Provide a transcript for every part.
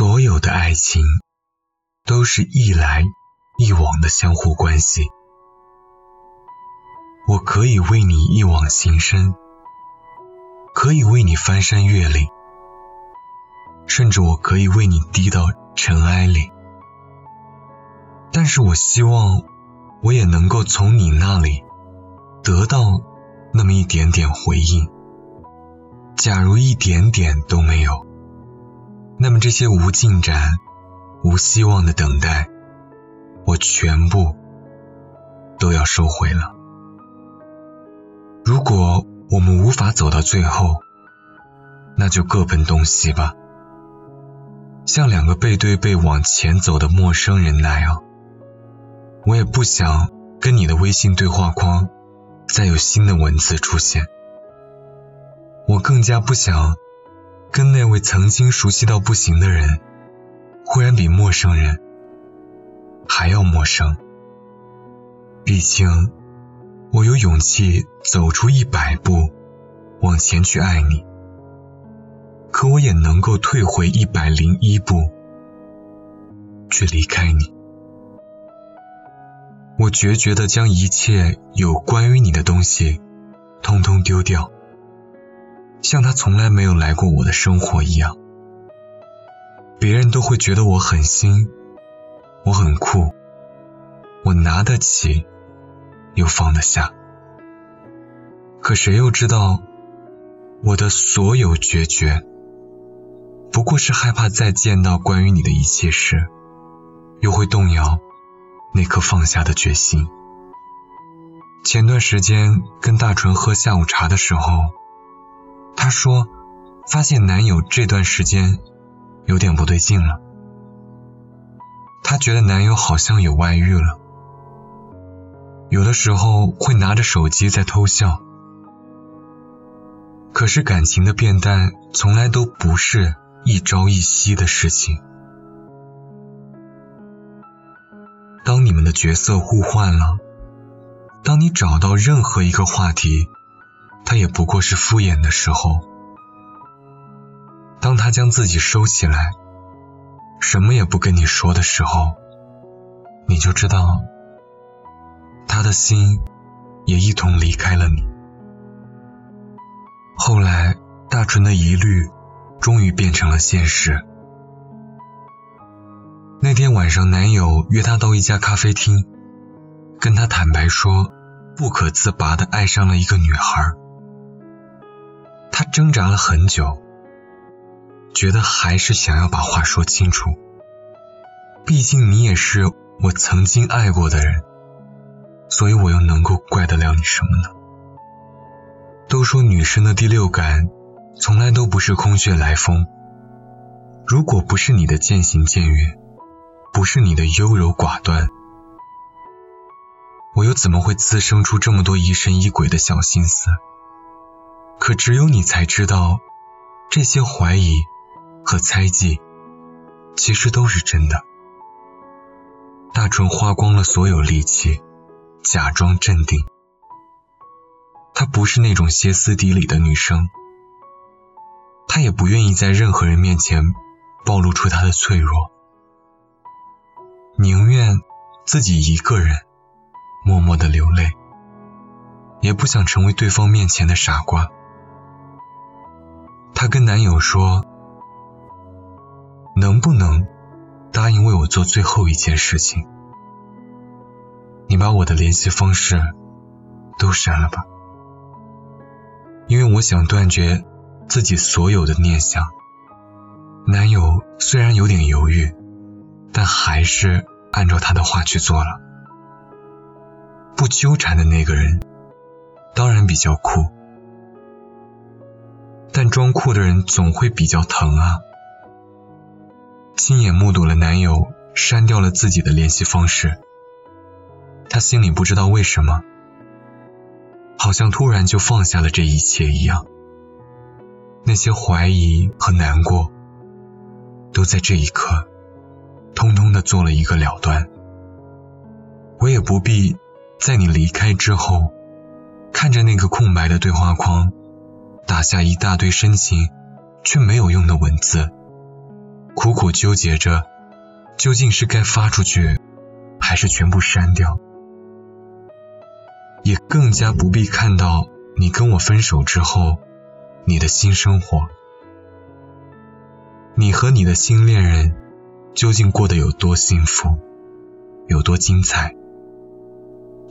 所有的爱情都是一来一往的相互关系。我可以为你一往情深，可以为你翻山越岭，甚至我可以为你低到尘埃里。但是我希望，我也能够从你那里得到那么一点点回应。假如一点点都没有，那么这些无进展、无希望的等待，我全部都要收回了。如果我们无法走到最后，那就各奔东西吧，像两个背对背往前走的陌生人那样。我也不想跟你的微信对话框再有新的文字出现，我更加不想跟那位曾经熟悉到不行的人，忽然比陌生人还要陌生。毕竟，我有勇气走出一百步往前去爱你，可我也能够退回一百零一步去离开你。我决绝的将一切有关于你的东西通通丢掉，像他从来没有来过我的生活一样。别人都会觉得我很新，我很酷，我拿得起，又放得下。可谁又知道，我的所有决绝，不过是害怕再见到关于你的一切时，又会动摇。那颗放下的决心。前段时间跟大纯喝下午茶的时候，她说发现男友这段时间有点不对劲了。她觉得男友好像有外遇了，有的时候会拿着手机在偷笑。可是感情的变淡从来都不是一朝一夕的事情。当你们的角色互换了，当你找到任何一个话题，他也不过是敷衍的时候，当他将自己收起来，什么也不跟你说的时候，你就知道，他的心也一同离开了你。后来，大纯的疑虑终于变成了现实。那天晚上，男友约她到一家咖啡厅，跟她坦白说，不可自拔的爱上了一个女孩。他挣扎了很久，觉得还是想要把话说清楚。毕竟你也是我曾经爱过的人，所以我又能够怪得了你什么呢？都说女生的第六感从来都不是空穴来风，如果不是你的渐行渐远。不是你的优柔寡断，我又怎么会滋生出这么多疑神疑鬼的小心思？可只有你才知道，这些怀疑和猜忌其实都是真的。大纯花光了所有力气，假装镇定。她不是那种歇斯底里的女生，她也不愿意在任何人面前暴露出她的脆弱。宁愿自己一个人默默的流泪，也不想成为对方面前的傻瓜。她跟男友说：“能不能答应为我做最后一件事情？你把我的联系方式都删了吧，因为我想断绝自己所有的念想。”男友虽然有点犹豫，但还是。按照他的话去做了。不纠缠的那个人，当然比较酷，装酷的人总会比较疼啊。亲眼目睹了男友删掉了自己的联系方式，他心里不知道为什么，好像突然就放下了这一切一样。那些怀疑和难过，都在这一刻。通通的做了一个了断，我也不必在你离开之后，看着那个空白的对话框，打下一大堆深情却没有用的文字，苦苦纠结着，究竟是该发出去，还是全部删掉。也更加不必看到你跟我分手之后，你的新生活，你和你的新恋人究竟过得有多幸福，有多精彩。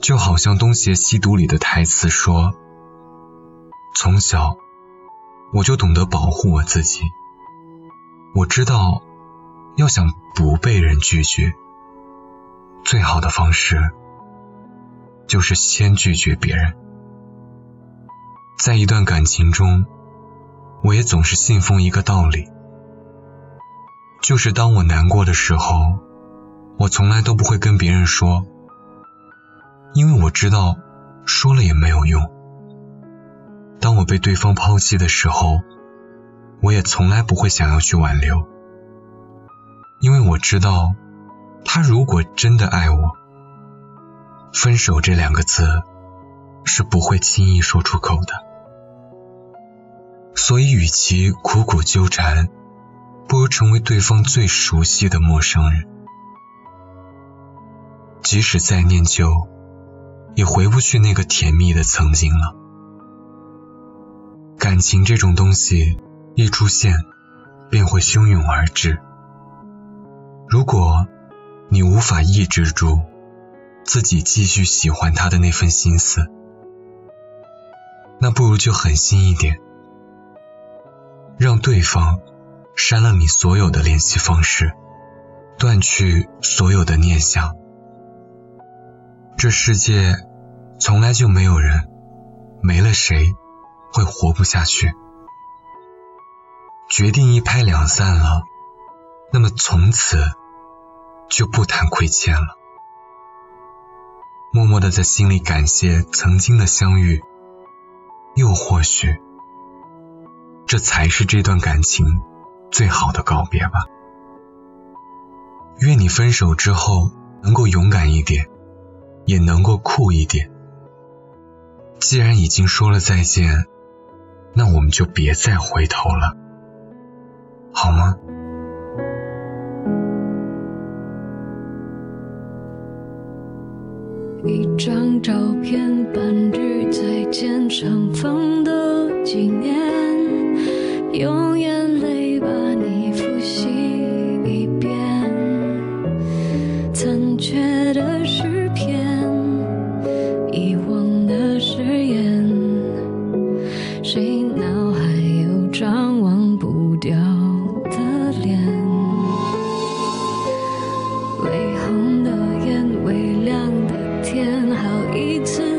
就好像《东邪西毒》里的台词说：“从小我就懂得保护我自己，我知道要想不被人拒绝，最好的方式就是先拒绝别人。”在一段感情中，我也总是信奉一个道理，就是当我难过的时候，我从来都不会跟别人说。因为我知道，说了也没有用。当我被对方抛弃的时候，我也从来不会想要去挽留。因为我知道，他如果真的爱我，分手这两个字是不会轻易说出口的。所以，与其苦苦纠缠，不如成为对方最熟悉的陌生人。即使再念旧。也回不去那个甜蜜的曾经了。感情这种东西一出现，便会汹涌而至。如果你无法抑制住自己继续喜欢他的那份心思，那不如就狠心一点，让对方删了你所有的联系方式，断去所有的念想。这世界从来就没有人没了谁会活不下去。决定一拍两散了，那么从此就不谈亏欠了。默默的在心里感谢曾经的相遇，又或许这才是这段感情最好的告别吧。愿你分手之后能够勇敢一点。也能够酷一点。既然已经说了再见，那我们就别再回头了，好吗？一张照片，半句再见，相逢的纪念，永远更好一次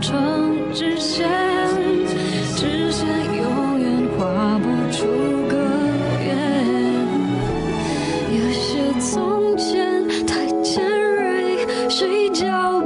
成直线，直线永远画不出个圆。有些从前太尖锐，谁教